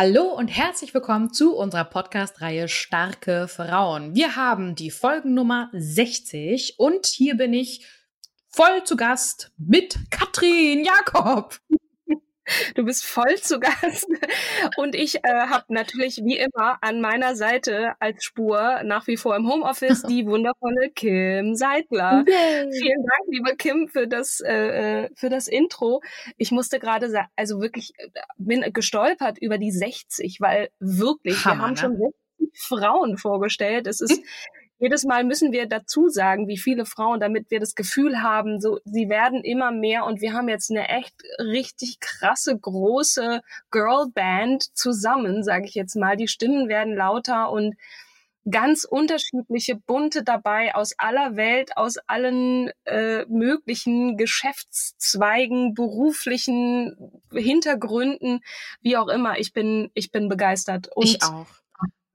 Hallo und herzlich willkommen zu unserer Podcast-Reihe Starke Frauen. Wir haben die Folgennummer 60 und hier bin ich voll zu Gast mit Katrin Jakob. Du bist voll zu Gast. Und ich äh, habe natürlich wie immer an meiner Seite als Spur nach wie vor im Homeoffice die wundervolle Kim Seidler. Yay. Vielen Dank, liebe Kim, für das, äh, äh für das Intro. Ich musste gerade sagen, also wirklich äh, bin gestolpert über die 60, weil wirklich, Hammer, wir haben ne? schon 60 Frauen vorgestellt. Es ist jedes Mal müssen wir dazu sagen, wie viele Frauen, damit wir das Gefühl haben, so, sie werden immer mehr und wir haben jetzt eine echt richtig krasse, große Girlband zusammen, sage ich jetzt mal. Die Stimmen werden lauter und ganz unterschiedliche Bunte dabei aus aller Welt, aus allen äh, möglichen Geschäftszweigen, beruflichen Hintergründen, wie auch immer. Ich bin, ich bin begeistert. Und ich auch.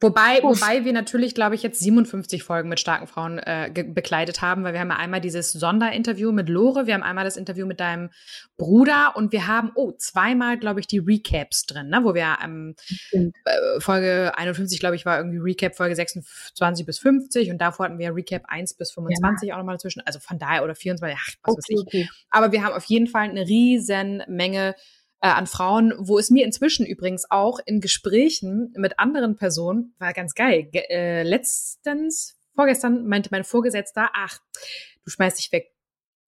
Wobei, wobei wir natürlich, glaube ich, jetzt 57 Folgen mit starken Frauen äh, bekleidet haben, weil wir haben ja einmal dieses Sonderinterview mit Lore, wir haben einmal das Interview mit deinem Bruder und wir haben, oh, zweimal, glaube ich, die Recaps drin, ne? wo wir ähm, äh, Folge 51, glaube ich, war irgendwie Recap Folge 26 bis 50 und davor hatten wir Recap 1 bis 25 ja. auch nochmal dazwischen, also von daher oder 24, ach, was okay, weiß ich. Okay. Aber wir haben auf jeden Fall eine riesen Menge äh, an Frauen, wo es mir inzwischen übrigens auch in Gesprächen mit anderen Personen, war ganz geil, Ge äh, letztens, vorgestern meinte mein Vorgesetzter, ach, du schmeißt dich weg.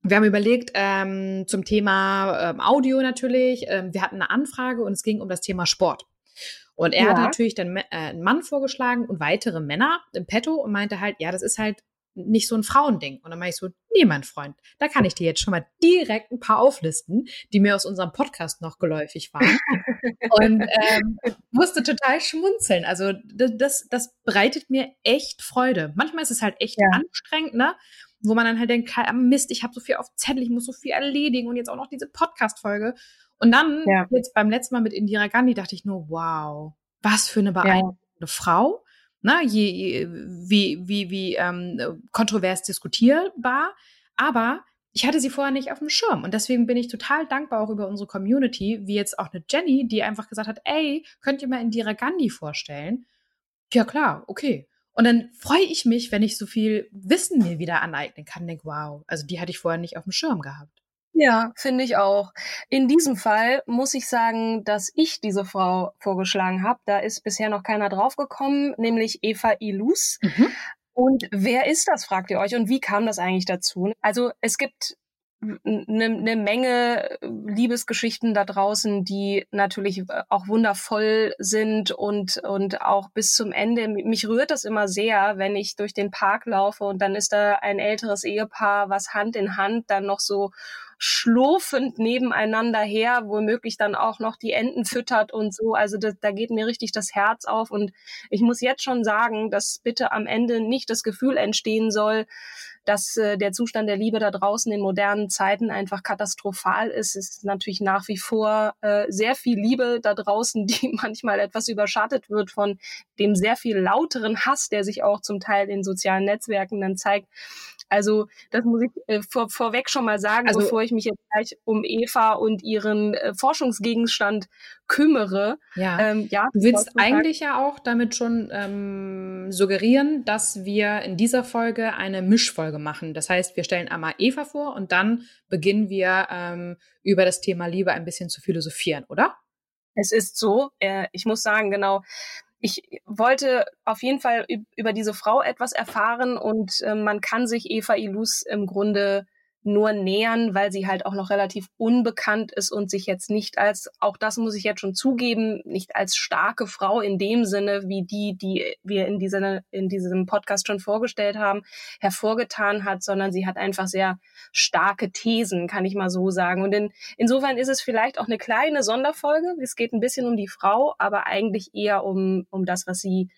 Wir haben überlegt ähm, zum Thema ähm, Audio natürlich. Ähm, wir hatten eine Anfrage und es ging um das Thema Sport. Und er ja. hat natürlich dann äh, einen Mann vorgeschlagen und weitere Männer im Petto und meinte halt, ja, das ist halt nicht so ein Frauending. Und dann mache ich so, nee, mein Freund, da kann ich dir jetzt schon mal direkt ein paar auflisten, die mir aus unserem Podcast noch geläufig waren. und ähm, musste total schmunzeln. Also das, das bereitet mir echt Freude. Manchmal ist es halt echt ja. anstrengend, ne? Wo man dann halt denkt, Mist, ich habe so viel auf Zettel, ich muss so viel erledigen und jetzt auch noch diese Podcast-Folge. Und dann, ja. jetzt beim letzten Mal mit Indira Gandhi, dachte ich nur, wow, was für eine beeindruckende ja. Frau ne, je, wie, wie, wie ähm, kontrovers diskutierbar. Aber ich hatte sie vorher nicht auf dem Schirm. Und deswegen bin ich total dankbar auch über unsere Community, wie jetzt auch eine Jenny, die einfach gesagt hat, ey, könnt ihr mal Indira Gandhi vorstellen? Ja, klar, okay. Und dann freue ich mich, wenn ich so viel Wissen mir wieder aneignen kann. Denke, wow, also die hatte ich vorher nicht auf dem Schirm gehabt. Ja, finde ich auch. In diesem Fall muss ich sagen, dass ich diese Frau vorgeschlagen habe. Da ist bisher noch keiner draufgekommen, nämlich Eva Ilus. Mhm. Und wer ist das, fragt ihr euch, und wie kam das eigentlich dazu? Also es gibt eine, eine Menge Liebesgeschichten da draußen, die natürlich auch wundervoll sind und, und auch bis zum Ende. Mich rührt das immer sehr, wenn ich durch den Park laufe und dann ist da ein älteres Ehepaar, was Hand in Hand dann noch so schlurfend nebeneinander her, womöglich dann auch noch die Enten füttert und so. Also das, da geht mir richtig das Herz auf. Und ich muss jetzt schon sagen, dass bitte am Ende nicht das Gefühl entstehen soll, dass äh, der Zustand der Liebe da draußen in modernen Zeiten einfach katastrophal ist. Es ist natürlich nach wie vor äh, sehr viel Liebe da draußen, die manchmal etwas überschattet wird von dem sehr viel lauteren Hass, der sich auch zum Teil in sozialen Netzwerken dann zeigt. Also das muss ich äh, vor, vorweg schon mal sagen, also, bevor ich mich jetzt gleich um Eva und ihren äh, Forschungsgegenstand kümmere. Ja, ähm, ja du willst eigentlich ja auch damit schon ähm, suggerieren, dass wir in dieser Folge eine Mischfolge machen. Das heißt, wir stellen einmal Eva vor und dann beginnen wir ähm, über das Thema Liebe ein bisschen zu philosophieren, oder? Es ist so, äh, ich muss sagen, genau, ich wollte auf jeden Fall über diese Frau etwas erfahren und äh, man kann sich Eva Ilus im Grunde nur nähern, weil sie halt auch noch relativ unbekannt ist und sich jetzt nicht als, auch das muss ich jetzt schon zugeben, nicht als starke Frau in dem Sinne, wie die, die wir in, dieser, in diesem Podcast schon vorgestellt haben, hervorgetan hat, sondern sie hat einfach sehr starke Thesen, kann ich mal so sagen. Und in, insofern ist es vielleicht auch eine kleine Sonderfolge. Es geht ein bisschen um die Frau, aber eigentlich eher um, um das, was sie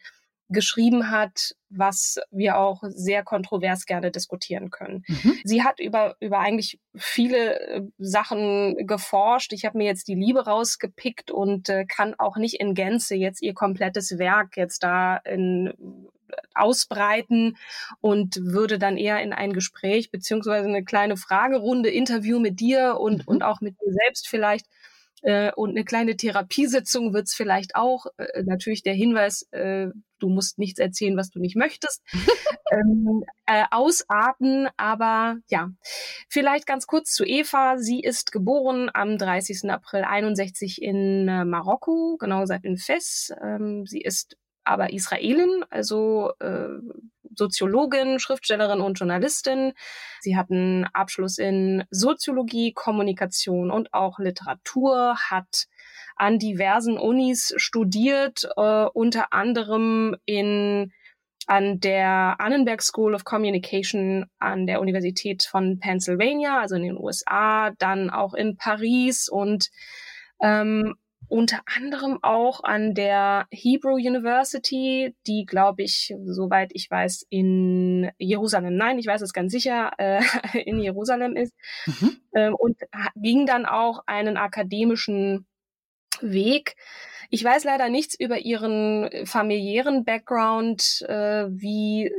geschrieben hat, was wir auch sehr kontrovers gerne diskutieren können. Mhm. Sie hat über, über eigentlich viele äh, Sachen geforscht. Ich habe mir jetzt die Liebe rausgepickt und äh, kann auch nicht in Gänze jetzt ihr komplettes Werk jetzt da in, ausbreiten und würde dann eher in ein Gespräch beziehungsweise eine kleine Fragerunde, Interview mit dir und, mhm. und auch mit mir selbst vielleicht äh, und eine kleine Therapiesitzung wird's vielleicht auch. Äh, natürlich der Hinweis, äh, du musst nichts erzählen, was du nicht möchtest. ähm, äh, ausarten, aber ja. Vielleicht ganz kurz zu Eva. Sie ist geboren am 30. April 61 in äh, Marokko, genau gesagt in Fes. Ähm, sie ist aber Israelin, also äh, Soziologin, Schriftstellerin und Journalistin. Sie hat einen Abschluss in Soziologie, Kommunikation und auch Literatur, hat an diversen Unis studiert, äh, unter anderem in an der Annenberg School of Communication an der Universität von Pennsylvania, also in den USA, dann auch in Paris und ähm, unter anderem auch an der Hebrew University, die, glaube ich, soweit ich weiß, in Jerusalem, nein, ich weiß es ganz sicher, äh, in Jerusalem ist, mhm. ähm, und ging dann auch einen akademischen Weg ich weiß leider nichts über ihren familiären Background, äh, wie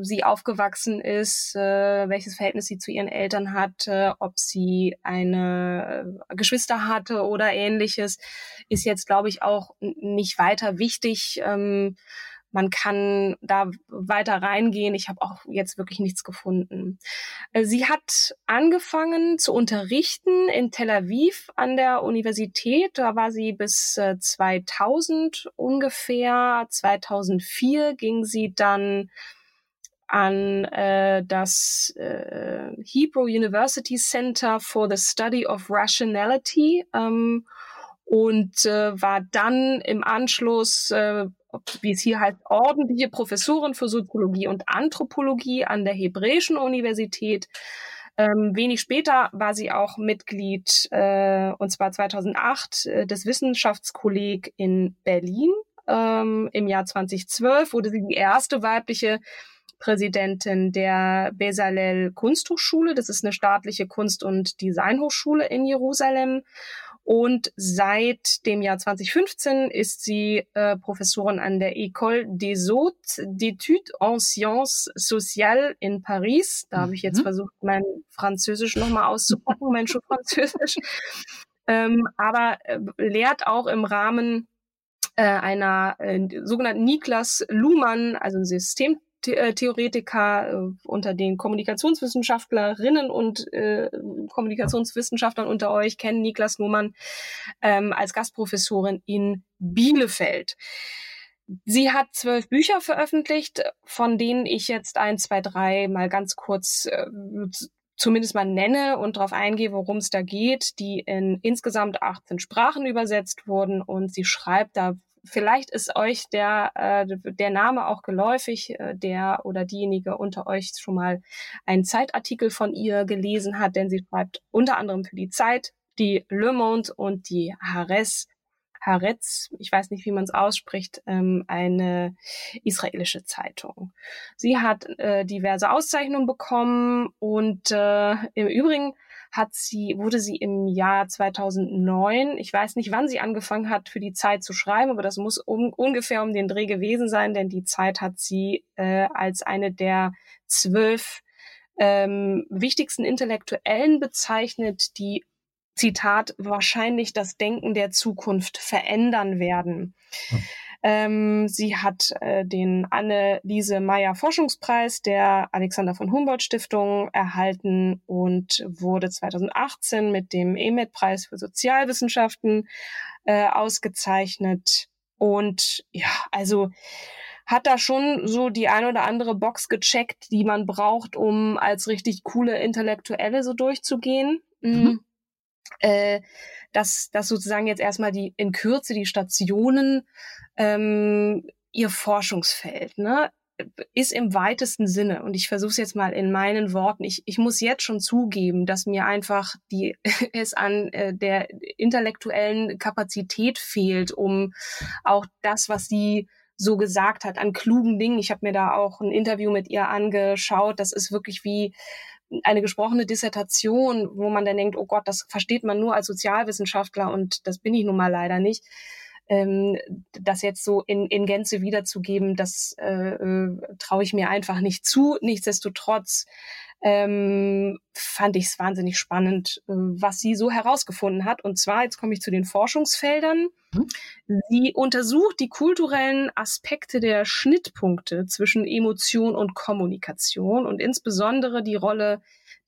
sie aufgewachsen ist, äh, welches Verhältnis sie zu ihren Eltern hatte, ob sie eine äh, Geschwister hatte oder ähnliches, ist jetzt, glaube ich, auch nicht weiter wichtig. Ähm, man kann da weiter reingehen. Ich habe auch jetzt wirklich nichts gefunden. Äh, sie hat angefangen zu unterrichten in Tel Aviv an der Universität. Da war sie bis 2000 äh, ungefähr. 2004 ging sie dann an äh, das äh, Hebrew University Center for the Study of Rationality ähm, und äh, war dann im Anschluss äh, wie es hier heißt, ordentliche Professorin für Soziologie und Anthropologie an der Hebräischen Universität. Ähm, wenig später war sie auch Mitglied, äh, und zwar 2008, äh, des Wissenschaftskolleg in Berlin. Ähm, Im Jahr 2012 wurde sie die erste weibliche Präsidentin der Bezalel Kunsthochschule. Das ist eine staatliche Kunst- und Designhochschule in Jerusalem. Und seit dem Jahr 2015 ist sie äh, Professorin an der École des Hautes d'études en Sciences Sociales in Paris. Da habe ich jetzt mhm. versucht, mein Französisch nochmal auszupacken, mein Schulfranzösisch. ähm, aber äh, lehrt auch im Rahmen äh, einer äh, sogenannten Niklas Luhmann, also System äh, Theoretiker äh, unter den Kommunikationswissenschaftlerinnen und äh, Kommunikationswissenschaftlern unter euch kennen Niklas Numann ähm, als Gastprofessorin in Bielefeld. Sie hat zwölf Bücher veröffentlicht, von denen ich jetzt ein, zwei, drei mal ganz kurz äh, zumindest mal nenne und darauf eingehe, worum es da geht, die in insgesamt 18 Sprachen übersetzt wurden und sie schreibt da vielleicht ist euch der, äh, der Name auch geläufig, äh, der oder diejenige unter euch schon mal einen Zeitartikel von ihr gelesen hat, denn sie schreibt unter anderem für die Zeit, die Le Monde und die Haaretz, Haaretz, ich weiß nicht, wie man es ausspricht, ähm, eine israelische Zeitung. Sie hat äh, diverse Auszeichnungen bekommen und äh, im Übrigen hat sie, wurde sie im Jahr 2009, ich weiß nicht, wann sie angefangen hat, für die Zeit zu schreiben, aber das muss um, ungefähr um den Dreh gewesen sein, denn die Zeit hat sie äh, als eine der zwölf ähm, wichtigsten Intellektuellen bezeichnet, die Zitat, wahrscheinlich das Denken der Zukunft verändern werden. Hm. Ähm, sie hat äh, den Anne-Lise Meyer Forschungspreis der Alexander von Humboldt Stiftung erhalten und wurde 2018 mit dem EMET-Preis für Sozialwissenschaften äh, ausgezeichnet. Und ja, also hat da schon so die ein oder andere Box gecheckt, die man braucht, um als richtig coole Intellektuelle so durchzugehen. Mhm. Äh, dass, dass sozusagen jetzt erstmal die in Kürze die Stationen ähm, ihr Forschungsfeld, ne? ist im weitesten Sinne, und ich versuche es jetzt mal in meinen Worten, ich, ich muss jetzt schon zugeben, dass mir einfach die es an äh, der intellektuellen Kapazität fehlt, um auch das, was sie so gesagt hat, an klugen Dingen. Ich habe mir da auch ein Interview mit ihr angeschaut. Das ist wirklich wie eine gesprochene Dissertation, wo man dann denkt, oh Gott, das versteht man nur als Sozialwissenschaftler und das bin ich nun mal leider nicht ähm, das jetzt so in, in Gänze wiederzugeben, das äh, äh, traue ich mir einfach nicht zu. Nichtsdestotrotz ähm, fand ich es wahnsinnig spannend, äh, was sie so herausgefunden hat. Und zwar, jetzt komme ich zu den Forschungsfeldern. Mhm. Sie untersucht die kulturellen Aspekte der Schnittpunkte zwischen Emotion und Kommunikation und insbesondere die Rolle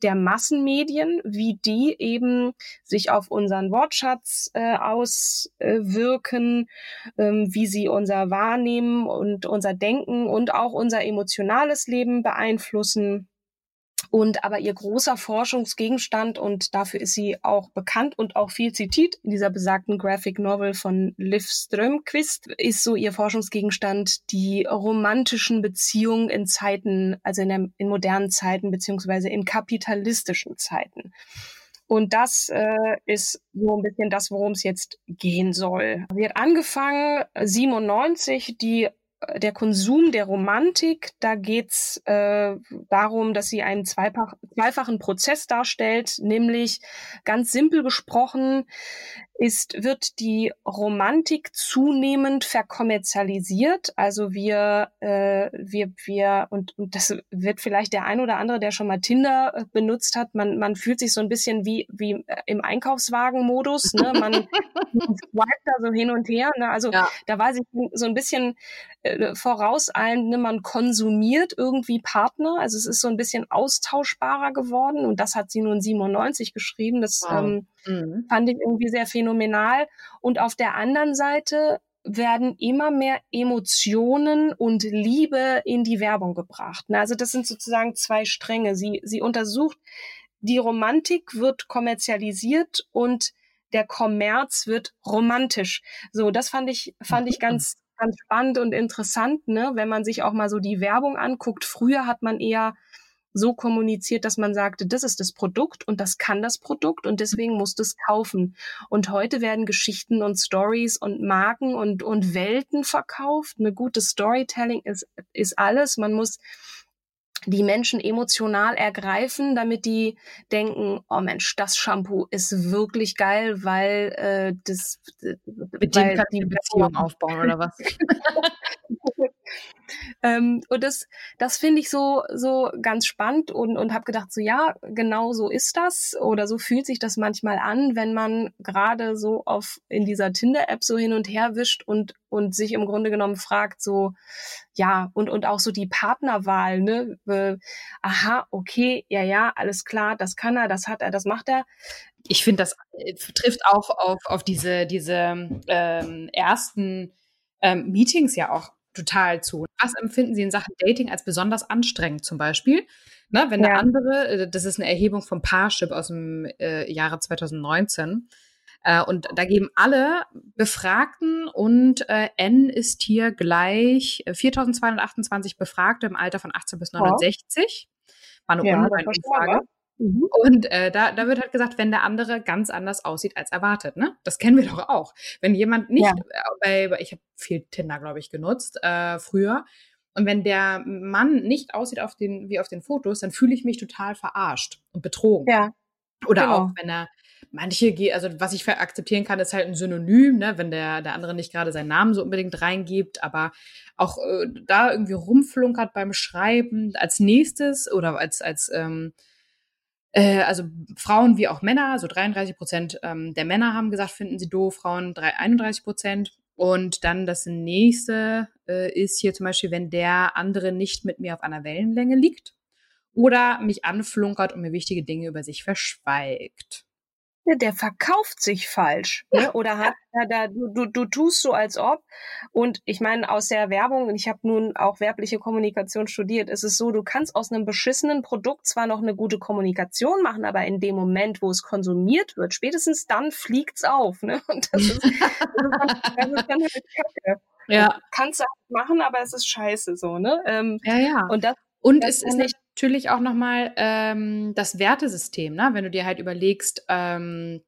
der Massenmedien, wie die eben sich auf unseren Wortschatz äh, auswirken, äh, wie sie unser Wahrnehmen und unser Denken und auch unser emotionales Leben beeinflussen. Und aber ihr großer Forschungsgegenstand, und dafür ist sie auch bekannt und auch viel zitiert in dieser besagten Graphic Novel von Liv Strömquist, ist so ihr Forschungsgegenstand die romantischen Beziehungen in Zeiten, also in, der, in modernen Zeiten beziehungsweise in kapitalistischen Zeiten. Und das äh, ist so ein bisschen das, worum es jetzt gehen soll. Sie hat angefangen, 97 die der Konsum der Romantik, da geht's äh, darum, dass sie einen zweifach, zweifachen Prozess darstellt, nämlich ganz simpel gesprochen ist, wird die Romantik zunehmend verkommerzialisiert. Also wir, äh, wir, wir, und, und das wird vielleicht der ein oder andere, der schon mal Tinder äh, benutzt hat, man, man fühlt sich so ein bisschen wie, wie äh, im Einkaufswagen-Modus. Ne? Man, man swipet da so hin und her. Ne? Also ja. da weiß ich so ein bisschen äh, vorauseilend, ne? man konsumiert irgendwie Partner. Also es ist so ein bisschen austauschbarer geworden. Und das hat sie nun 97 geschrieben. Das wow. ähm, mhm. fand ich irgendwie sehr phänomenal phänomenal. Und auf der anderen Seite werden immer mehr Emotionen und Liebe in die Werbung gebracht. Also das sind sozusagen zwei Stränge. Sie, sie untersucht, die Romantik wird kommerzialisiert und der Kommerz wird romantisch. So, das fand ich, fand ich ganz, ganz spannend und interessant, ne? wenn man sich auch mal so die Werbung anguckt. Früher hat man eher so kommuniziert, dass man sagte, das ist das Produkt und das kann das Produkt und deswegen musst du es kaufen. Und heute werden Geschichten und Stories und Marken und, und Welten verkauft. Eine gute Storytelling ist, ist alles. Man muss die Menschen emotional ergreifen, damit die denken, oh Mensch, das Shampoo ist wirklich geil, weil äh, das mit dem kann die Beziehung aufbauen oder was? ähm, und das, das finde ich so, so ganz spannend und, und habe gedacht, so ja, genau so ist das oder so fühlt sich das manchmal an, wenn man gerade so auf in dieser Tinder-App so hin und her wischt und, und sich im Grunde genommen fragt, so, ja, und, und auch so die Partnerwahl, ne? Äh, aha, okay, ja, ja, alles klar, das kann er, das hat er, das macht er ich finde, das äh, trifft auch auf, auf diese, diese ähm, ersten ähm, Meetings ja auch total zu. Was empfinden Sie in Sachen Dating als besonders anstrengend zum Beispiel? Ne, wenn ja. der andere, äh, das ist eine Erhebung vom Parship aus dem äh, Jahre 2019, äh, und da geben alle Befragten und äh, N ist hier gleich 4228 äh, Befragte im Alter von 18 bis 69. War eine ja, Online-Umfrage. Mhm. Und äh, da, da wird halt gesagt, wenn der andere ganz anders aussieht als erwartet. Ne? Das kennen wir doch auch. Wenn jemand nicht, ja. bei, ich habe viel Tinder, glaube ich, genutzt äh, früher. Und wenn der Mann nicht aussieht auf den, wie auf den Fotos, dann fühle ich mich total verarscht und betrogen. Ja. Oder genau. auch, wenn er manche, also was ich akzeptieren kann, ist halt ein Synonym, ne, wenn der, der andere nicht gerade seinen Namen so unbedingt reingibt, aber auch äh, da irgendwie rumflunkert beim Schreiben als nächstes oder als, als ähm, äh, also Frauen wie auch Männer, so 33 Prozent ähm, der Männer haben gesagt, finden sie doof, Frauen 31 Prozent. Und dann das nächste äh, ist hier zum Beispiel, wenn der andere nicht mit mir auf einer Wellenlänge liegt oder mich anflunkert und mir wichtige Dinge über sich verschweigt der verkauft sich falsch. Ne? Oder hat ja, da, du, du, du tust so, als ob. Und ich meine, aus der Werbung, und ich habe nun auch werbliche Kommunikation studiert, ist es so, du kannst aus einem beschissenen Produkt zwar noch eine gute Kommunikation machen, aber in dem Moment, wo es konsumiert wird, spätestens dann fliegt's auf. Ne? Und das ist, das ist, das ist dann halt Kacke. Ja. Kannst du machen, aber es ist scheiße so, ne? Ähm, ja, ja. Und das und es ist nicht natürlich auch nochmal ähm, das Wertesystem, ne? wenn du dir halt überlegst, ähm,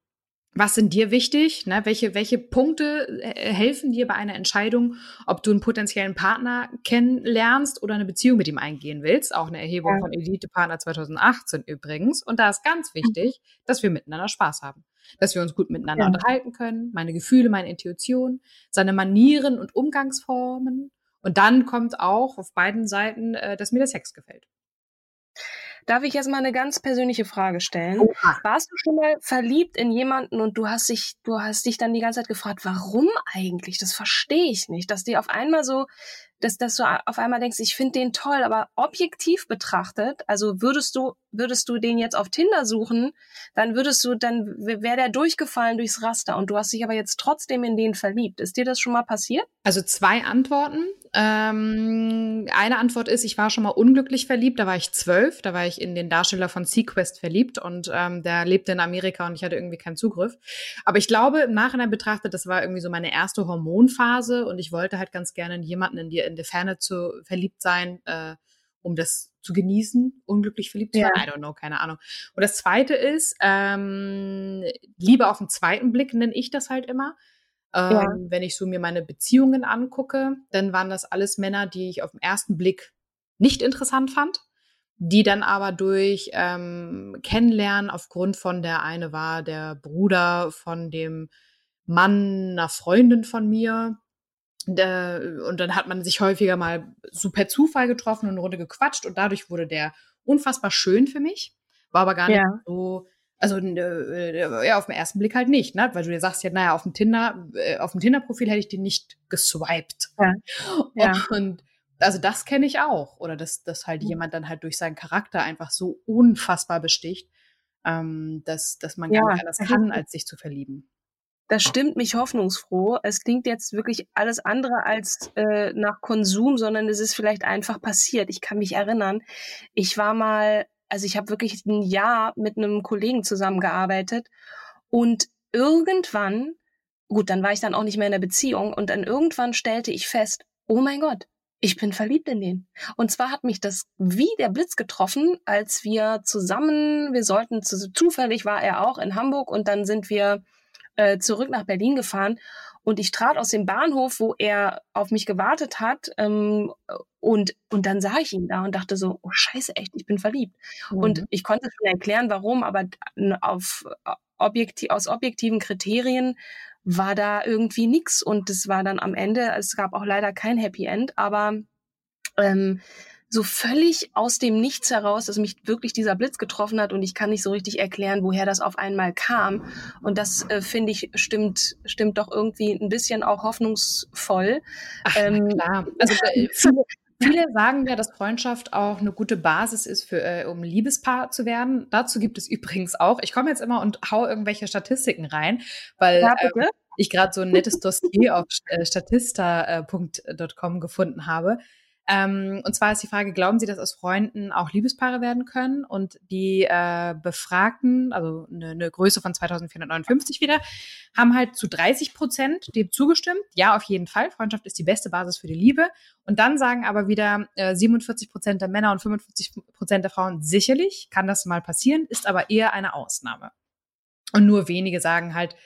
was sind dir wichtig? Ne? Welche, welche Punkte äh, helfen dir bei einer Entscheidung, ob du einen potenziellen Partner kennenlernst oder eine Beziehung mit ihm eingehen willst? Auch eine Erhebung ja. von Elite Partner 2018 übrigens. Und da ist ganz mhm. wichtig, dass wir miteinander Spaß haben. Dass wir uns gut miteinander ja. unterhalten können, meine Gefühle, meine Intuition, seine Manieren und Umgangsformen. Und dann kommt auch auf beiden Seiten, äh, dass mir der Sex gefällt. Darf ich jetzt mal eine ganz persönliche Frage stellen? Oha. Warst du schon mal verliebt in jemanden und du hast dich, du hast dich dann die ganze Zeit gefragt, warum eigentlich? Das verstehe ich nicht, dass die auf einmal so dass, dass du auf einmal denkst, ich finde den toll, aber objektiv betrachtet, also würdest du, würdest du den jetzt auf Tinder suchen, dann würdest du, dann wäre der durchgefallen durchs Raster und du hast dich aber jetzt trotzdem in den verliebt. Ist dir das schon mal passiert? Also zwei Antworten. Ähm, eine Antwort ist, ich war schon mal unglücklich verliebt, da war ich zwölf, da war ich in den Darsteller von Sequest verliebt und ähm, der lebte in Amerika und ich hatte irgendwie keinen Zugriff. Aber ich glaube, im Nachhinein betrachtet, das war irgendwie so meine erste Hormonphase und ich wollte halt ganz gerne jemanden in die in der Ferne zu verliebt sein, äh, um das zu genießen, unglücklich verliebt zu sein. Ja. I don't know, keine Ahnung. Und das zweite ist, ähm, Liebe auf den zweiten Blick nenne ich das halt immer. Ähm, ja. Wenn ich so mir meine Beziehungen angucke, dann waren das alles Männer, die ich auf den ersten Blick nicht interessant fand, die dann aber durch ähm, Kennenlernen aufgrund von der eine war der Bruder von dem Mann einer Freundin von mir, und dann hat man sich häufiger mal so per Zufall getroffen und eine Runde gequatscht und dadurch wurde der unfassbar schön für mich. War aber gar nicht ja. so, also äh, ja, auf den ersten Blick halt nicht, ne? Weil du dir sagst ja, naja, auf dem Tinder, äh, auf dem Tinder-Profil hätte ich den nicht geswiped. Ja. ja. Und also das kenne ich auch. Oder dass, dass halt mhm. jemand dann halt durch seinen Charakter einfach so unfassbar besticht, ähm, dass, dass man ja. gar nicht anders kann, als sich zu verlieben. Das stimmt mich hoffnungsfroh. Es klingt jetzt wirklich alles andere als äh, nach Konsum, sondern es ist vielleicht einfach passiert. Ich kann mich erinnern, ich war mal, also ich habe wirklich ein Jahr mit einem Kollegen zusammengearbeitet und irgendwann, gut, dann war ich dann auch nicht mehr in der Beziehung und dann irgendwann stellte ich fest, oh mein Gott, ich bin verliebt in den. Und zwar hat mich das wie der Blitz getroffen, als wir zusammen, wir sollten, zufällig war er auch in Hamburg und dann sind wir äh, zurück nach Berlin gefahren und ich trat aus dem Bahnhof, wo er auf mich gewartet hat, ähm, und, und dann sah ich ihn da und dachte so, oh scheiße, echt, ich bin verliebt. Mhm. Und ich konnte schon erklären, warum, aber auf, objektiv, aus objektiven Kriterien war da irgendwie nichts und es war dann am Ende, es gab auch leider kein Happy End, aber ähm, so völlig aus dem Nichts heraus, dass mich wirklich dieser Blitz getroffen hat und ich kann nicht so richtig erklären, woher das auf einmal kam. Und das äh, finde ich stimmt, stimmt doch irgendwie ein bisschen auch hoffnungsvoll. Ach, ähm, klar. Also äh, viele, viele sagen ja, dass Freundschaft auch eine gute Basis ist, für, äh, um Liebespaar zu werden. Dazu gibt es übrigens auch, ich komme jetzt immer und hau irgendwelche Statistiken rein, weil ja, ähm, ich gerade so ein nettes Dossier auf äh, statista.com gefunden habe. Ähm, und zwar ist die Frage, glauben Sie, dass aus Freunden auch Liebespaare werden können? Und die äh, Befragten, also eine, eine Größe von 2459 wieder, haben halt zu 30 Prozent dem zugestimmt. Ja, auf jeden Fall. Freundschaft ist die beste Basis für die Liebe. Und dann sagen aber wieder äh, 47 Prozent der Männer und 55 Prozent der Frauen, sicherlich kann das mal passieren, ist aber eher eine Ausnahme. Und nur wenige sagen halt,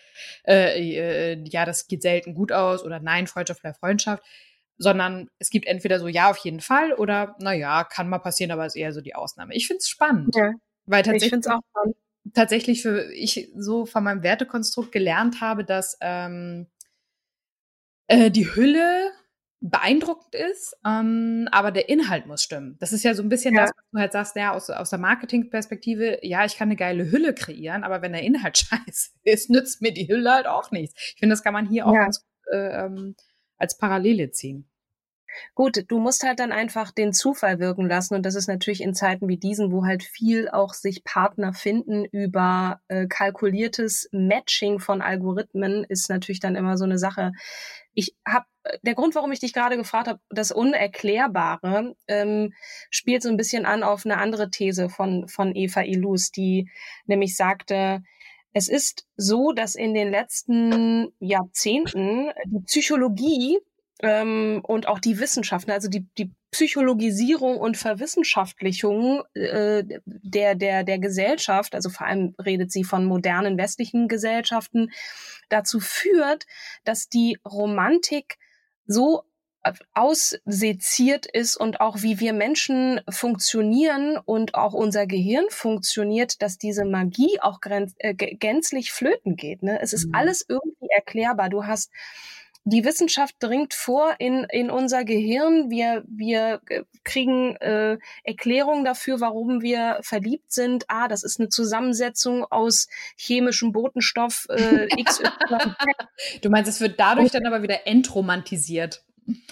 äh, äh, ja, das geht selten gut aus oder nein, Freundschaft bleibt Freundschaft sondern es gibt entweder so ja auf jeden Fall oder naja, kann mal passieren, aber ist eher so die Ausnahme. Ich finde es spannend. Ja. Weil tatsächlich, ich auch spannend. tatsächlich für ich so von meinem Wertekonstrukt gelernt habe, dass ähm, äh, die Hülle beeindruckend ist, ähm, aber der Inhalt muss stimmen. Das ist ja so ein bisschen ja. das, was du halt sagst, ja, aus, aus der Marketingperspektive, ja, ich kann eine geile Hülle kreieren, aber wenn der Inhalt scheiße ist, nützt mir die Hülle halt auch nichts. Ich finde, das kann man hier auch ja. ganz gut äh, ähm, als Parallele ziehen. Gut, du musst halt dann einfach den Zufall wirken lassen und das ist natürlich in Zeiten wie diesen, wo halt viel auch sich Partner finden über äh, kalkuliertes Matching von Algorithmen, ist natürlich dann immer so eine Sache. Ich habe der Grund, warum ich dich gerade gefragt habe, das Unerklärbare, ähm, spielt so ein bisschen an auf eine andere These von von Eva Ilus, die nämlich sagte, es ist so, dass in den letzten Jahrzehnten die Psychologie ähm, und auch die Wissenschaften, also die, die Psychologisierung und Verwissenschaftlichung äh, der, der, der Gesellschaft, also vor allem redet sie von modernen westlichen Gesellschaften, dazu führt, dass die Romantik so ausseziert ist und auch wie wir Menschen funktionieren und auch unser Gehirn funktioniert, dass diese Magie auch äh, gänzlich flöten geht. Ne? Es ist mhm. alles irgendwie erklärbar. Du hast die Wissenschaft dringt vor in, in unser Gehirn. Wir, wir äh, kriegen äh, Erklärungen dafür, warum wir verliebt sind. Ah, das ist eine Zusammensetzung aus chemischem Botenstoff äh, XY. du meinst, es wird dadurch dann aber wieder entromantisiert.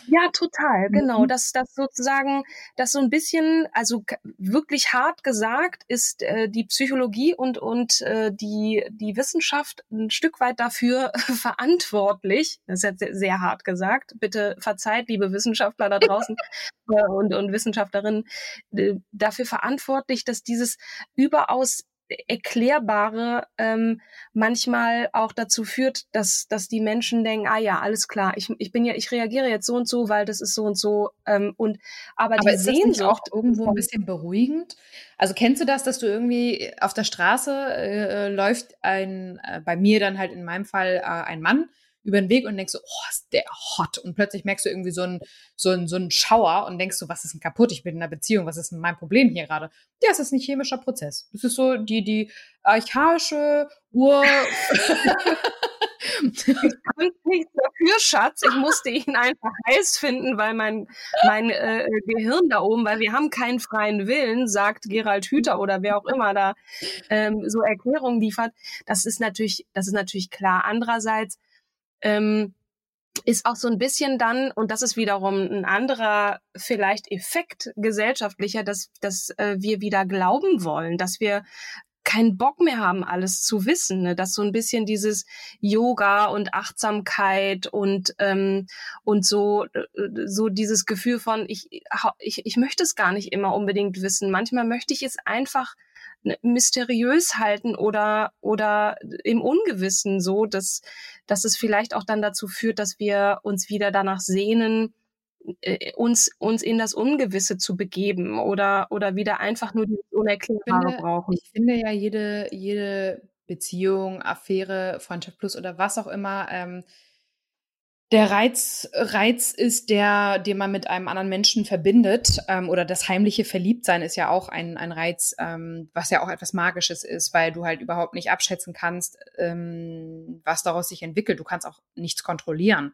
Ja, total, genau. Mhm. Das, das sozusagen, das so ein bisschen, also wirklich hart gesagt, ist äh, die Psychologie und, und äh, die, die Wissenschaft ein Stück weit dafür verantwortlich. Das ist jetzt sehr, sehr hart gesagt. Bitte verzeiht, liebe Wissenschaftler da draußen äh, und, und Wissenschaftlerinnen, äh, dafür verantwortlich, dass dieses überaus Erklärbare ähm, manchmal auch dazu führt, dass, dass die Menschen denken, ah ja, alles klar, ich, ich bin ja, ich reagiere jetzt so und so, weil das ist so und so. Ähm, und aber, aber die ist Sehnsucht auch irgendwo ein bisschen beruhigend. Also kennst du das, dass du irgendwie auf der Straße äh, läuft ein, äh, bei mir dann halt in meinem Fall äh, ein Mann über den Weg und denkst so, oh, ist der hot. Und plötzlich merkst du irgendwie so einen so einen, so einen Schauer und denkst so, was ist denn kaputt? Ich bin in einer Beziehung, was ist denn mein Problem hier gerade? Ja, es ist ein chemischer Prozess. Das ist so die, die archaische Ur... ich kann nichts dafür, Schatz. Ich musste ihn einfach heiß finden, weil mein, mein äh, Gehirn da oben, weil wir haben keinen freien Willen, sagt Gerald Hüther oder wer auch immer da ähm, so Erklärungen liefert. Das ist natürlich, das ist natürlich klar. Andererseits ähm, ist auch so ein bisschen dann, und das ist wiederum ein anderer vielleicht Effekt gesellschaftlicher, dass, dass äh, wir wieder glauben wollen, dass wir keinen Bock mehr haben, alles zu wissen, ne? dass so ein bisschen dieses Yoga und Achtsamkeit und ähm, und so äh, so dieses Gefühl von ich, ich ich möchte es gar nicht immer unbedingt wissen. Manchmal möchte ich es einfach mysteriös halten oder oder im Ungewissen so, dass dass es vielleicht auch dann dazu führt, dass wir uns wieder danach sehnen, äh, uns uns in das Ungewisse zu begeben oder oder wieder einfach nur dieses Unerklärbare finde, brauchen. Ich finde ja jede jede Beziehung, Affäre, Freundschaft plus oder was auch immer ähm, der Reiz, Reiz ist der, den man mit einem anderen Menschen verbindet, ähm, oder das heimliche Verliebtsein ist ja auch ein, ein Reiz, ähm, was ja auch etwas Magisches ist, weil du halt überhaupt nicht abschätzen kannst, ähm, was daraus sich entwickelt. Du kannst auch nichts kontrollieren.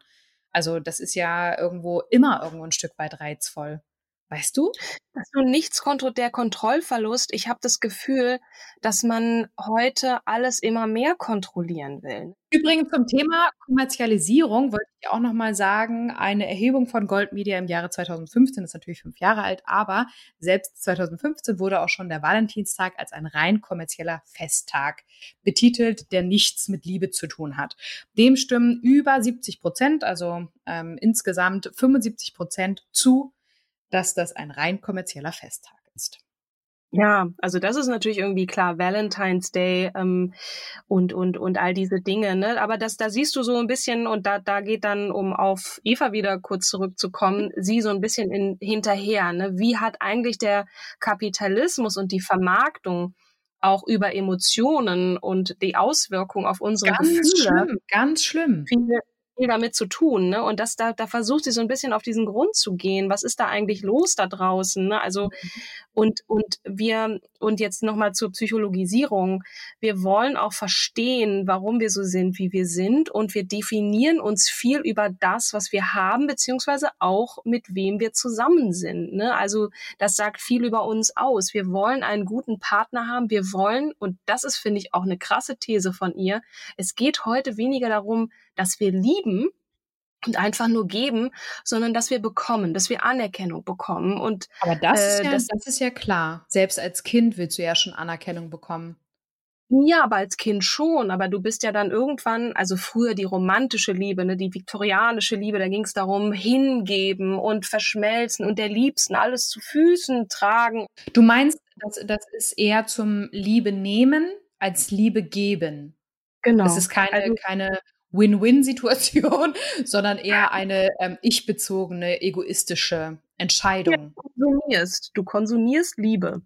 Also das ist ja irgendwo immer irgendwo ein Stück weit reizvoll. Weißt du? Dass du nichts kontro der Kontrollverlust. Ich habe das Gefühl, dass man heute alles immer mehr kontrollieren will. Übrigens zum Thema Kommerzialisierung wollte ich auch noch mal sagen, eine Erhebung von Gold Media im Jahre 2015 ist natürlich fünf Jahre alt, aber selbst 2015 wurde auch schon der Valentinstag als ein rein kommerzieller Festtag betitelt, der nichts mit Liebe zu tun hat. Dem stimmen über 70 Prozent, also ähm, insgesamt 75 Prozent zu dass das ein rein kommerzieller Festtag ist. Ja, also das ist natürlich irgendwie klar, Valentine's Day ähm, und und und all diese Dinge, ne? Aber das, da siehst du so ein bisschen und da da geht dann, um auf Eva wieder kurz zurückzukommen, sie so ein bisschen in, hinterher, ne? Wie hat eigentlich der Kapitalismus und die Vermarktung auch über Emotionen und die Auswirkung auf unsere ganz Gefühle schlimm, ganz schlimm. Viele, viel damit zu tun. Ne? Und das, da, da versucht sie so ein bisschen auf diesen Grund zu gehen. Was ist da eigentlich los da draußen? Ne? Also, Und, und wir, und jetzt nochmal zur Psychologisierung. Wir wollen auch verstehen, warum wir so sind, wie wir sind. Und wir definieren uns viel über das, was wir haben, beziehungsweise auch mit wem wir zusammen sind. Ne? Also das sagt viel über uns aus. Wir wollen einen guten Partner haben. Wir wollen, und das ist, finde ich, auch eine krasse These von ihr, es geht heute weniger darum, dass wir lieben, und einfach nur geben, sondern dass wir bekommen, dass wir Anerkennung bekommen. Und, Aber das, äh, ist ja, das, das ist ja klar. Selbst als Kind willst du ja schon Anerkennung bekommen. Ja, aber als Kind schon. Aber du bist ja dann irgendwann, also früher die romantische Liebe, ne, die viktorianische Liebe, da ging es darum, hingeben und verschmelzen und der Liebsten alles zu Füßen tragen. Du meinst, das, das ist eher zum Liebe nehmen als Liebe geben. Genau. Es ist keine, also, keine Win-Win-Situation, sondern eher eine ähm, ich-bezogene, egoistische Entscheidung. Ja, du konsumierst. Du konsumierst Liebe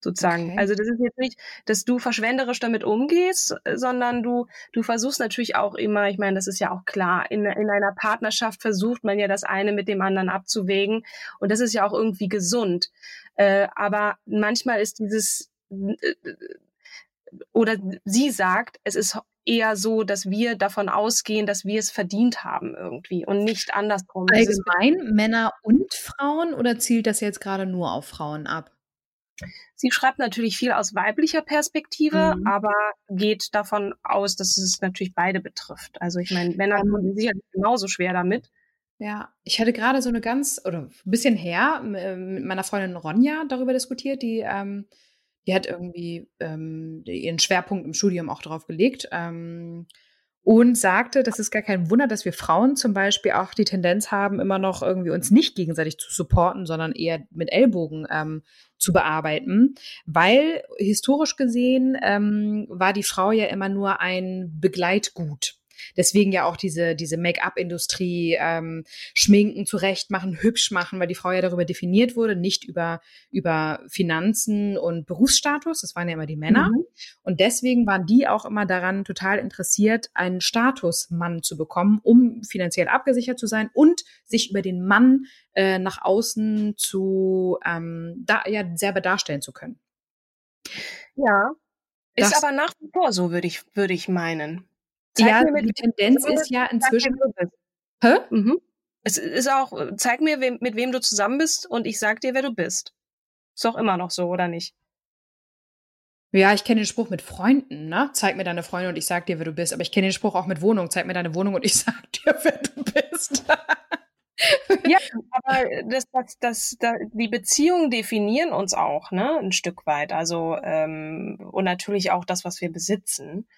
sozusagen. Okay. Also das ist jetzt nicht, dass du verschwenderisch damit umgehst, sondern du, du versuchst natürlich auch immer, ich meine, das ist ja auch klar, in, in einer Partnerschaft versucht man ja das eine mit dem anderen abzuwägen und das ist ja auch irgendwie gesund. Äh, aber manchmal ist dieses äh, oder sie sagt, es ist eher so, dass wir davon ausgehen, dass wir es verdient haben irgendwie und nicht andersrum. Allgemein Männer und Frauen oder zielt das jetzt gerade nur auf Frauen ab? Sie schreibt natürlich viel aus weiblicher Perspektive, mhm. aber geht davon aus, dass es natürlich beide betrifft. Also ich meine, Männer haben um, sicherlich genauso schwer damit. Ja, ich hatte gerade so eine ganz, oder ein bisschen her, äh, mit meiner Freundin Ronja darüber diskutiert, die ähm, die hat irgendwie ähm, ihren Schwerpunkt im Studium auch drauf gelegt ähm, und sagte, das ist gar kein Wunder, dass wir Frauen zum Beispiel auch die Tendenz haben, immer noch irgendwie uns nicht gegenseitig zu supporten, sondern eher mit Ellbogen ähm, zu bearbeiten, weil historisch gesehen ähm, war die Frau ja immer nur ein Begleitgut. Deswegen ja auch diese, diese Make-up-Industrie, ähm, Schminken zurechtmachen, hübsch machen, weil die Frau ja darüber definiert wurde, nicht über, über Finanzen und Berufsstatus. Das waren ja immer die Männer. Mhm. Und deswegen waren die auch immer daran total interessiert, einen Statusmann zu bekommen, um finanziell abgesichert zu sein und sich über den Mann äh, nach außen zu ähm, da, ja, selber darstellen zu können. Ja, ist das, aber nach wie vor so, würde ich, würde ich meinen. Zeig ja, mir, die Tendenz ist ja inzwischen. Hä? Mhm. Es ist auch, zeig mir, wem, mit wem du zusammen bist und ich sag dir, wer du bist. Ist doch immer noch so, oder nicht? Ja, ich kenne den Spruch mit Freunden, ne? Zeig mir deine Freunde und ich sag dir, wer du bist. Aber ich kenne den Spruch auch mit Wohnung. Zeig mir deine Wohnung und ich sag dir, wer du bist. ja, aber das, das, das, das, die Beziehungen definieren uns auch, ne? Ein Stück weit. Also, ähm, und natürlich auch das, was wir besitzen.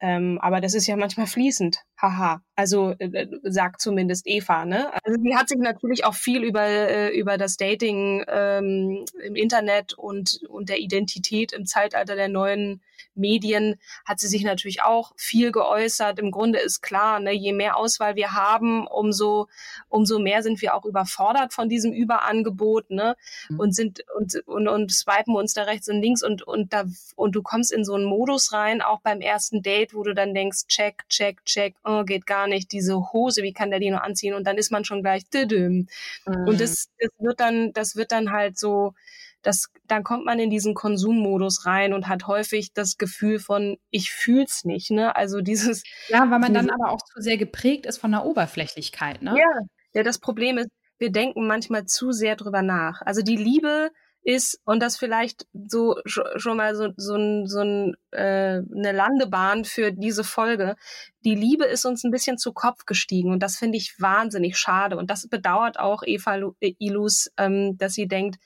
Ähm, aber das ist ja manchmal fließend. Haha. Also äh, äh, sagt zumindest Eva. Ne? Also sie hat sich natürlich auch viel über äh, über das Dating ähm, im Internet und und der Identität im Zeitalter der neuen Medien hat sie sich natürlich auch viel geäußert. Im Grunde ist klar, ne, je mehr Auswahl wir haben, umso, umso mehr sind wir auch überfordert von diesem Überangebot, ne? Mhm. Und sind und, und, und swipen uns da rechts und links und, und da, und du kommst in so einen Modus rein, auch beim ersten Date, wo du dann denkst, check, check, check, oh, geht gar nicht, diese Hose, wie kann der die nur anziehen? Und dann ist man schon gleich, mhm. und das, das wird dann, das wird dann halt so, das, dann kommt man in diesen Konsummodus rein und hat häufig das Gefühl von, ich fühl's nicht, ne? Also dieses. Ja, weil man dann aber auch zu sehr geprägt ist von der Oberflächlichkeit, ne? Ja, ja, das Problem ist, wir denken manchmal zu sehr drüber nach. Also die Liebe ist und das vielleicht so schon mal so so, ein, so ein, äh, eine Landebahn für diese Folge. Die Liebe ist uns ein bisschen zu Kopf gestiegen und das finde ich wahnsinnig schade und das bedauert auch Eva Ilus, ähm, dass sie denkt,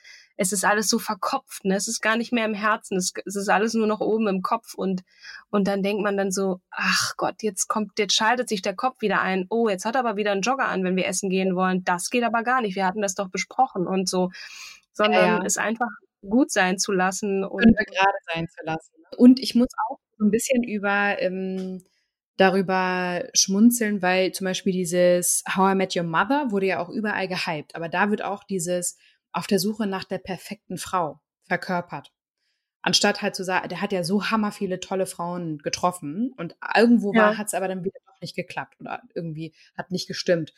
es ist alles so verkopft, ne? es ist gar nicht mehr im Herzen, es, es ist alles nur noch oben im Kopf und, und dann denkt man dann so, ach Gott, jetzt kommt, jetzt schaltet sich der Kopf wieder ein, oh, jetzt hat er aber wieder einen Jogger an, wenn wir essen gehen wollen, das geht aber gar nicht, wir hatten das doch besprochen und so, sondern ja, ja. es einfach gut sein zu lassen und gerade sein zu lassen. Und ich muss auch so ein bisschen über ähm, darüber schmunzeln, weil zum Beispiel dieses How I Met Your Mother wurde ja auch überall gehypt, aber da wird auch dieses auf der Suche nach der perfekten Frau verkörpert. Anstatt halt zu sagen, der hat ja so hammer viele tolle Frauen getroffen und irgendwo ja. war, hat es aber dann wieder doch nicht geklappt oder irgendwie hat nicht gestimmt.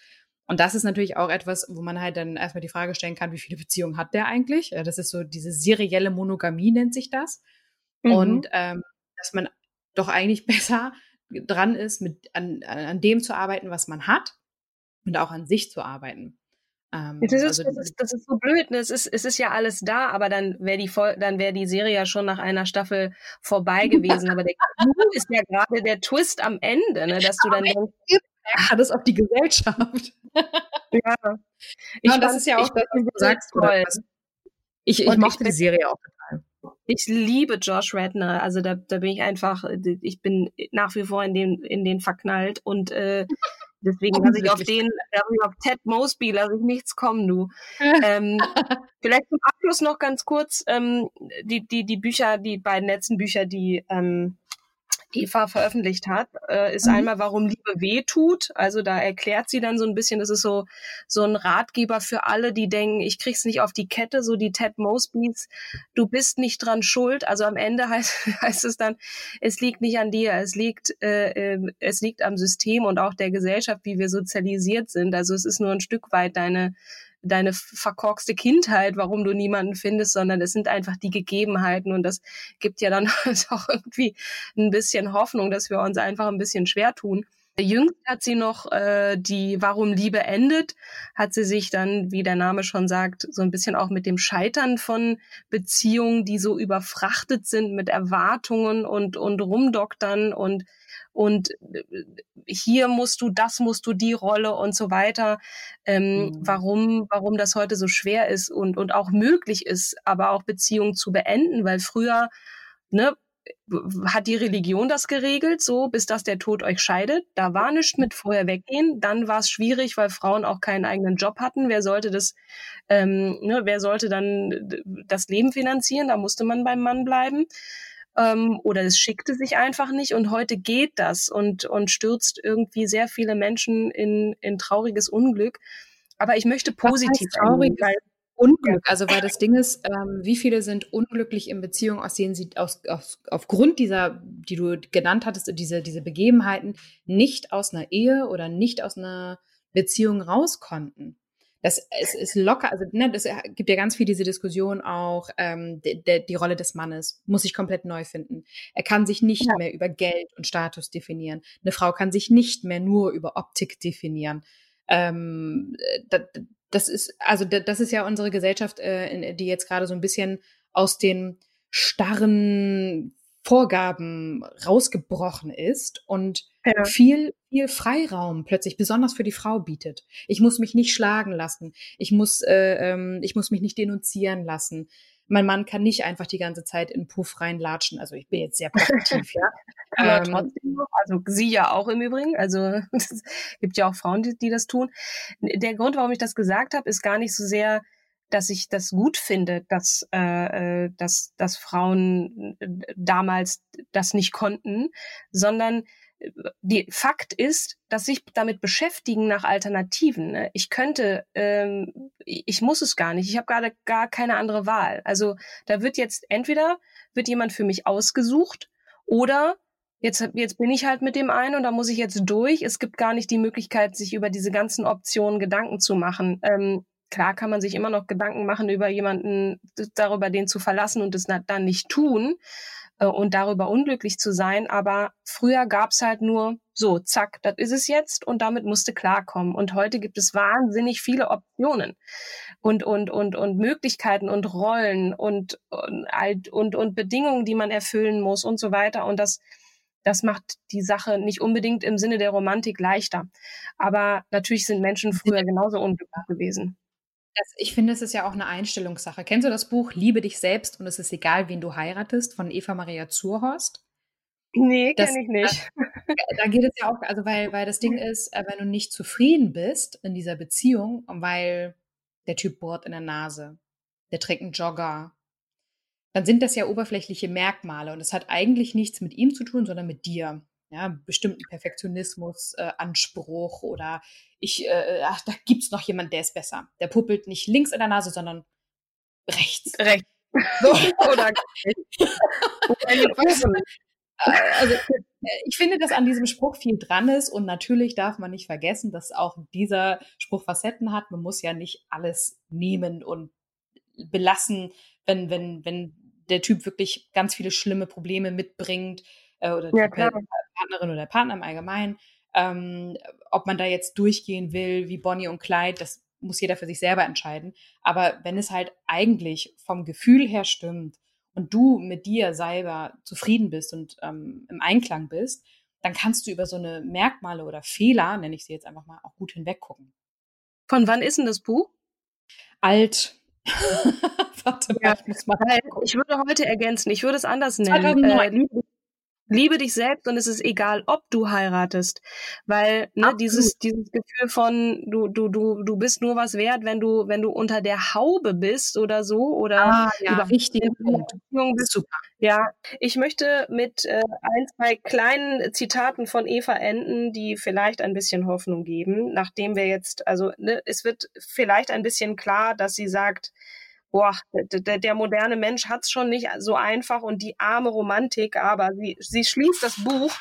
Und das ist natürlich auch etwas, wo man halt dann erstmal die Frage stellen kann, wie viele Beziehungen hat der eigentlich? Das ist so diese serielle Monogamie nennt sich das. Mhm. Und ähm, dass man doch eigentlich besser dran ist, mit an, an dem zu arbeiten, was man hat und auch an sich zu arbeiten. Ähm, das, ist, also, das, ist, das, ist, so blöd, ne? es, ist, es ist ja alles da, aber dann wäre die, dann wär die Serie ja schon nach einer Staffel vorbei gewesen. aber der Clou ist ja gerade der Twist am Ende, ne? dass du dann denkst, ja, das auf die Gesellschaft. ja. Ich ja, das ist ja auch das, was du sagst. Toll. Ich, ich mochte ich, die Serie auch total. Ich liebe Josh Redner. Also da, da bin ich einfach, ich bin nach wie vor in den, in den verknallt und äh, deswegen lasse ich auf den, auf Ted Mosby lasse ich nichts kommen, du. ähm, vielleicht zum Abschluss noch ganz kurz ähm, die, die, die Bücher, die beiden letzten Bücher, die ähm, Eva veröffentlicht hat, äh, ist mhm. einmal, warum Liebe weh tut. Also da erklärt sie dann so ein bisschen, das ist so, so ein Ratgeber für alle, die denken, ich krieg's nicht auf die Kette, so die Ted Mosbys, du bist nicht dran schuld. Also am Ende heißt, heißt es dann, es liegt nicht an dir, es liegt, äh, äh, es liegt am System und auch der Gesellschaft, wie wir sozialisiert sind. Also es ist nur ein Stück weit deine deine verkorkste Kindheit, warum du niemanden findest, sondern es sind einfach die Gegebenheiten und das gibt ja dann auch irgendwie ein bisschen Hoffnung, dass wir uns einfach ein bisschen schwer tun. Jüngst hat sie noch äh, die Warum Liebe endet, hat sie sich dann, wie der Name schon sagt, so ein bisschen auch mit dem Scheitern von Beziehungen, die so überfrachtet sind mit Erwartungen und, und Rumdoktern und und äh, hier musst du, das musst du, die Rolle und so weiter. Ähm, mhm. Warum, warum das heute so schwer ist und, und auch möglich ist, aber auch Beziehungen zu beenden, weil früher, ne, hat die Religion das geregelt, so bis dass der Tod euch scheidet. Da war nichts mit vorher weggehen. Dann war es schwierig, weil Frauen auch keinen eigenen Job hatten. Wer sollte das, ähm, ne, wer sollte dann das Leben finanzieren? Da musste man beim Mann bleiben ähm, oder es schickte sich einfach nicht und heute geht das und, und stürzt irgendwie sehr viele Menschen in, in trauriges Unglück. Aber ich möchte positiv traurig weil Unglück, also weil das Ding ist, ähm, wie viele sind unglücklich in Beziehungen, aus denen sie aus, aus, aufgrund dieser, die du genannt hattest, diese, diese Begebenheiten nicht aus einer Ehe oder nicht aus einer Beziehung raus konnten das es ist locker, also ne, das gibt ja ganz viel diese Diskussion auch, ähm, de, de, die Rolle des Mannes muss sich komplett neu finden. Er kann sich nicht ja. mehr über Geld und Status definieren. Eine Frau kann sich nicht mehr nur über Optik definieren. Ähm, das, das ist, also das ist ja unsere Gesellschaft, äh, die jetzt gerade so ein bisschen aus den starren Vorgaben rausgebrochen ist und ja. viel, viel Freiraum plötzlich, besonders für die Frau bietet. Ich muss mich nicht schlagen lassen. Ich muss, äh, ähm, ich muss mich nicht denunzieren lassen. Mein Mann kann nicht einfach die ganze Zeit in Puff reinlatschen. Also ich bin jetzt sehr positiv, ja. Aber ähm, trotzdem noch, also sie ja auch im Übrigen. Also es gibt ja auch Frauen, die, die das tun. Der Grund, warum ich das gesagt habe, ist gar nicht so sehr, dass ich das gut finde, dass, äh, äh, dass, dass Frauen äh, damals das nicht konnten, sondern die Fakt ist, dass sich damit beschäftigen nach Alternativen. Ne? Ich könnte, ähm, ich muss es gar nicht. Ich habe gerade gar keine andere Wahl. Also da wird jetzt entweder wird jemand für mich ausgesucht oder jetzt jetzt bin ich halt mit dem einen und da muss ich jetzt durch. Es gibt gar nicht die Möglichkeit, sich über diese ganzen Optionen Gedanken zu machen. Ähm, Klar kann man sich immer noch Gedanken machen über jemanden, darüber den zu verlassen und es dann nicht tun äh, und darüber unglücklich zu sein. Aber früher gab es halt nur so, zack, das ist es jetzt und damit musste klarkommen. Und heute gibt es wahnsinnig viele Optionen und, und, und, und Möglichkeiten und Rollen und, und, und, und Bedingungen, die man erfüllen muss und so weiter. Und das, das macht die Sache nicht unbedingt im Sinne der Romantik leichter. Aber natürlich sind Menschen früher genauso unglücklich gewesen. Das, ich finde, es ist ja auch eine Einstellungssache. Kennst du das Buch Liebe dich selbst und es ist egal, wen du heiratest von Eva Maria Zurhorst? Nee, kenne ich nicht. Da, da, geht es ja auch, also weil, weil das Ding ist, äh, wenn du nicht zufrieden bist in dieser Beziehung, weil der Typ bohrt in der Nase, der trägt einen Jogger, dann sind das ja oberflächliche Merkmale und es hat eigentlich nichts mit ihm zu tun, sondern mit dir ja, bestimmten Perfektionismus, äh, Anspruch oder ich, äh, ach, da gibt's noch jemand, der ist besser. Der puppelt nicht links in der Nase, sondern rechts. Rechts. So. oder äh, also ich finde, dass an diesem Spruch viel dran ist und natürlich darf man nicht vergessen, dass auch dieser Spruch Facetten hat. Man muss ja nicht alles nehmen und belassen, wenn, wenn, wenn der Typ wirklich ganz viele schlimme Probleme mitbringt äh, oder ja, Partnerin oder der Partner im Allgemeinen. Ähm, ob man da jetzt durchgehen will, wie Bonnie und Clyde, das muss jeder für sich selber entscheiden. Aber wenn es halt eigentlich vom Gefühl her stimmt und du mit dir selber zufrieden bist und ähm, im Einklang bist, dann kannst du über so eine Merkmale oder Fehler, nenne ich sie jetzt einfach mal, auch gut hinweggucken. Von wann ist denn das Buch? Alt. Warte mal, ja, ich muss mal. Ich würde heute ergänzen, ich würde es anders nennen. Äh, liebe dich selbst und es ist egal, ob du heiratest, weil ne, dieses dieses Gefühl von du du du du bist nur was wert, wenn du wenn du unter der Haube bist oder so oder ah, ja, wichtige Beziehung bist. Super. Ja, ich möchte mit äh, ein zwei kleinen Zitaten von Eva enden, die vielleicht ein bisschen Hoffnung geben, nachdem wir jetzt also ne, es wird vielleicht ein bisschen klar, dass sie sagt boah, der, der moderne Mensch hat es schon nicht so einfach und die arme Romantik, aber sie, sie schließt das Buch,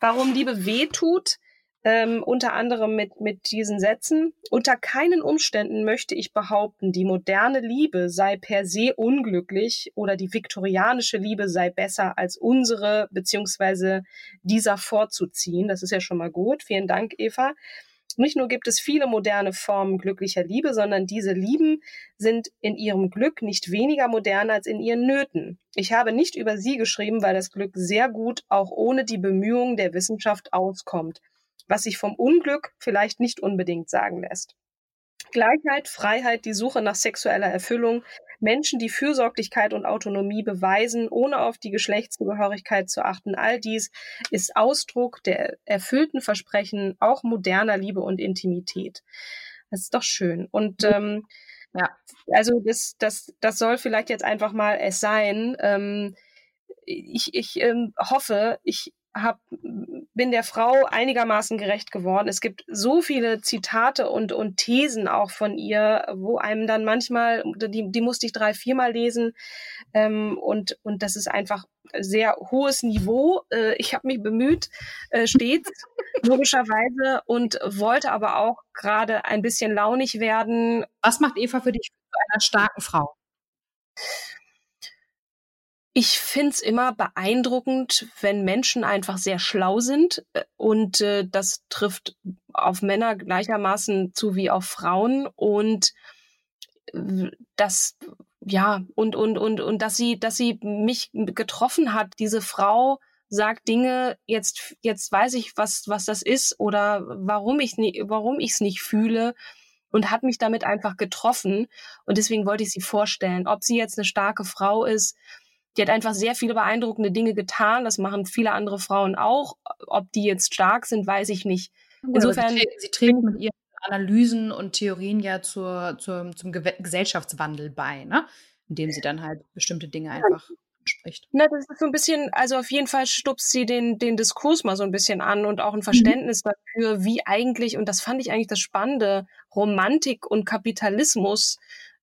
warum Liebe weh tut, ähm, unter anderem mit, mit diesen Sätzen. Unter keinen Umständen möchte ich behaupten, die moderne Liebe sei per se unglücklich oder die viktorianische Liebe sei besser als unsere, beziehungsweise dieser vorzuziehen. Das ist ja schon mal gut. Vielen Dank, Eva. Nicht nur gibt es viele moderne Formen glücklicher Liebe, sondern diese Lieben sind in ihrem Glück nicht weniger modern als in ihren Nöten. Ich habe nicht über sie geschrieben, weil das Glück sehr gut auch ohne die Bemühungen der Wissenschaft auskommt, was sich vom Unglück vielleicht nicht unbedingt sagen lässt. Gleichheit, Freiheit, die Suche nach sexueller Erfüllung, Menschen, die Fürsorglichkeit und Autonomie beweisen, ohne auf die Geschlechtszugehörigkeit zu achten. All dies ist Ausdruck der erfüllten Versprechen auch moderner Liebe und Intimität. Das ist doch schön. Und ähm, ja, also das, das, das soll vielleicht jetzt einfach mal es sein. Ähm, ich ich ähm, hoffe, ich hab, bin der Frau einigermaßen gerecht geworden. Es gibt so viele Zitate und, und Thesen auch von ihr, wo einem dann manchmal, die, die musste ich drei, viermal lesen. Ähm, und, und das ist einfach sehr hohes Niveau. Äh, ich habe mich bemüht, äh, stets, logischerweise, und wollte aber auch gerade ein bisschen launig werden. Was macht Eva für dich zu einer starken Frau? Ich find's immer beeindruckend, wenn Menschen einfach sehr schlau sind äh, und äh, das trifft auf Männer gleichermaßen zu wie auf Frauen und äh, das ja und und und und dass sie dass sie mich getroffen hat. Diese Frau sagt Dinge jetzt jetzt weiß ich was was das ist oder warum ich nie, warum ich es nicht fühle und hat mich damit einfach getroffen. Und deswegen wollte ich sie vorstellen. Ob sie jetzt eine starke Frau ist die hat einfach sehr viele beeindruckende Dinge getan. Das machen viele andere Frauen auch. Ob die jetzt stark sind, weiß ich nicht. Insofern. Sie, sie trägt mit ihren Analysen und Theorien ja zur, zur, zum Gesellschaftswandel bei, ne? Indem sie dann halt bestimmte Dinge einfach spricht. Na, das ist so ein bisschen, also auf jeden Fall stupst sie den, den Diskurs mal so ein bisschen an und auch ein mhm. Verständnis mhm. dafür, wie eigentlich, und das fand ich eigentlich das Spannende, Romantik und Kapitalismus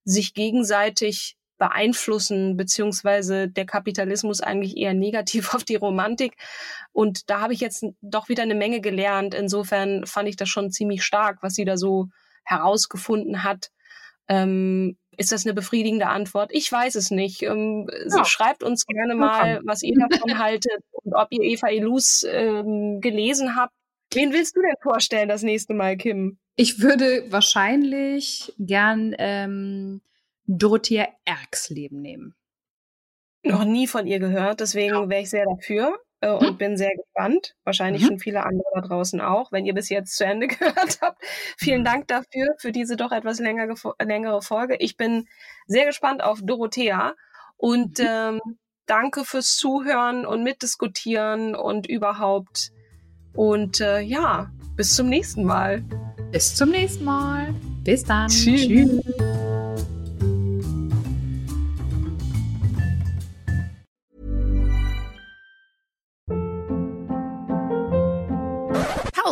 sich gegenseitig beeinflussen, beziehungsweise der Kapitalismus eigentlich eher negativ auf die Romantik. Und da habe ich jetzt doch wieder eine Menge gelernt. Insofern fand ich das schon ziemlich stark, was sie da so herausgefunden hat. Ähm, ist das eine befriedigende Antwort? Ich weiß es nicht. Ähm, ja. Schreibt uns gerne mal, was ihr davon haltet und ob ihr Eva Elus ähm, gelesen habt. Wen willst du denn vorstellen das nächste Mal, Kim? Ich würde wahrscheinlich gern ähm, Dorothea Erxleben nehmen. Noch nie von ihr gehört, deswegen ja. wäre ich sehr dafür äh, und hm. bin sehr gespannt. Wahrscheinlich mhm. schon viele andere da draußen auch, wenn ihr bis jetzt zu Ende gehört habt. Vielen mhm. Dank dafür, für diese doch etwas längere, längere Folge. Ich bin sehr gespannt auf Dorothea und mhm. ähm, danke fürs Zuhören und Mitdiskutieren und überhaupt. Und äh, ja, bis zum nächsten Mal. Bis zum nächsten Mal. Bis dann. Tschüss. Tschüss.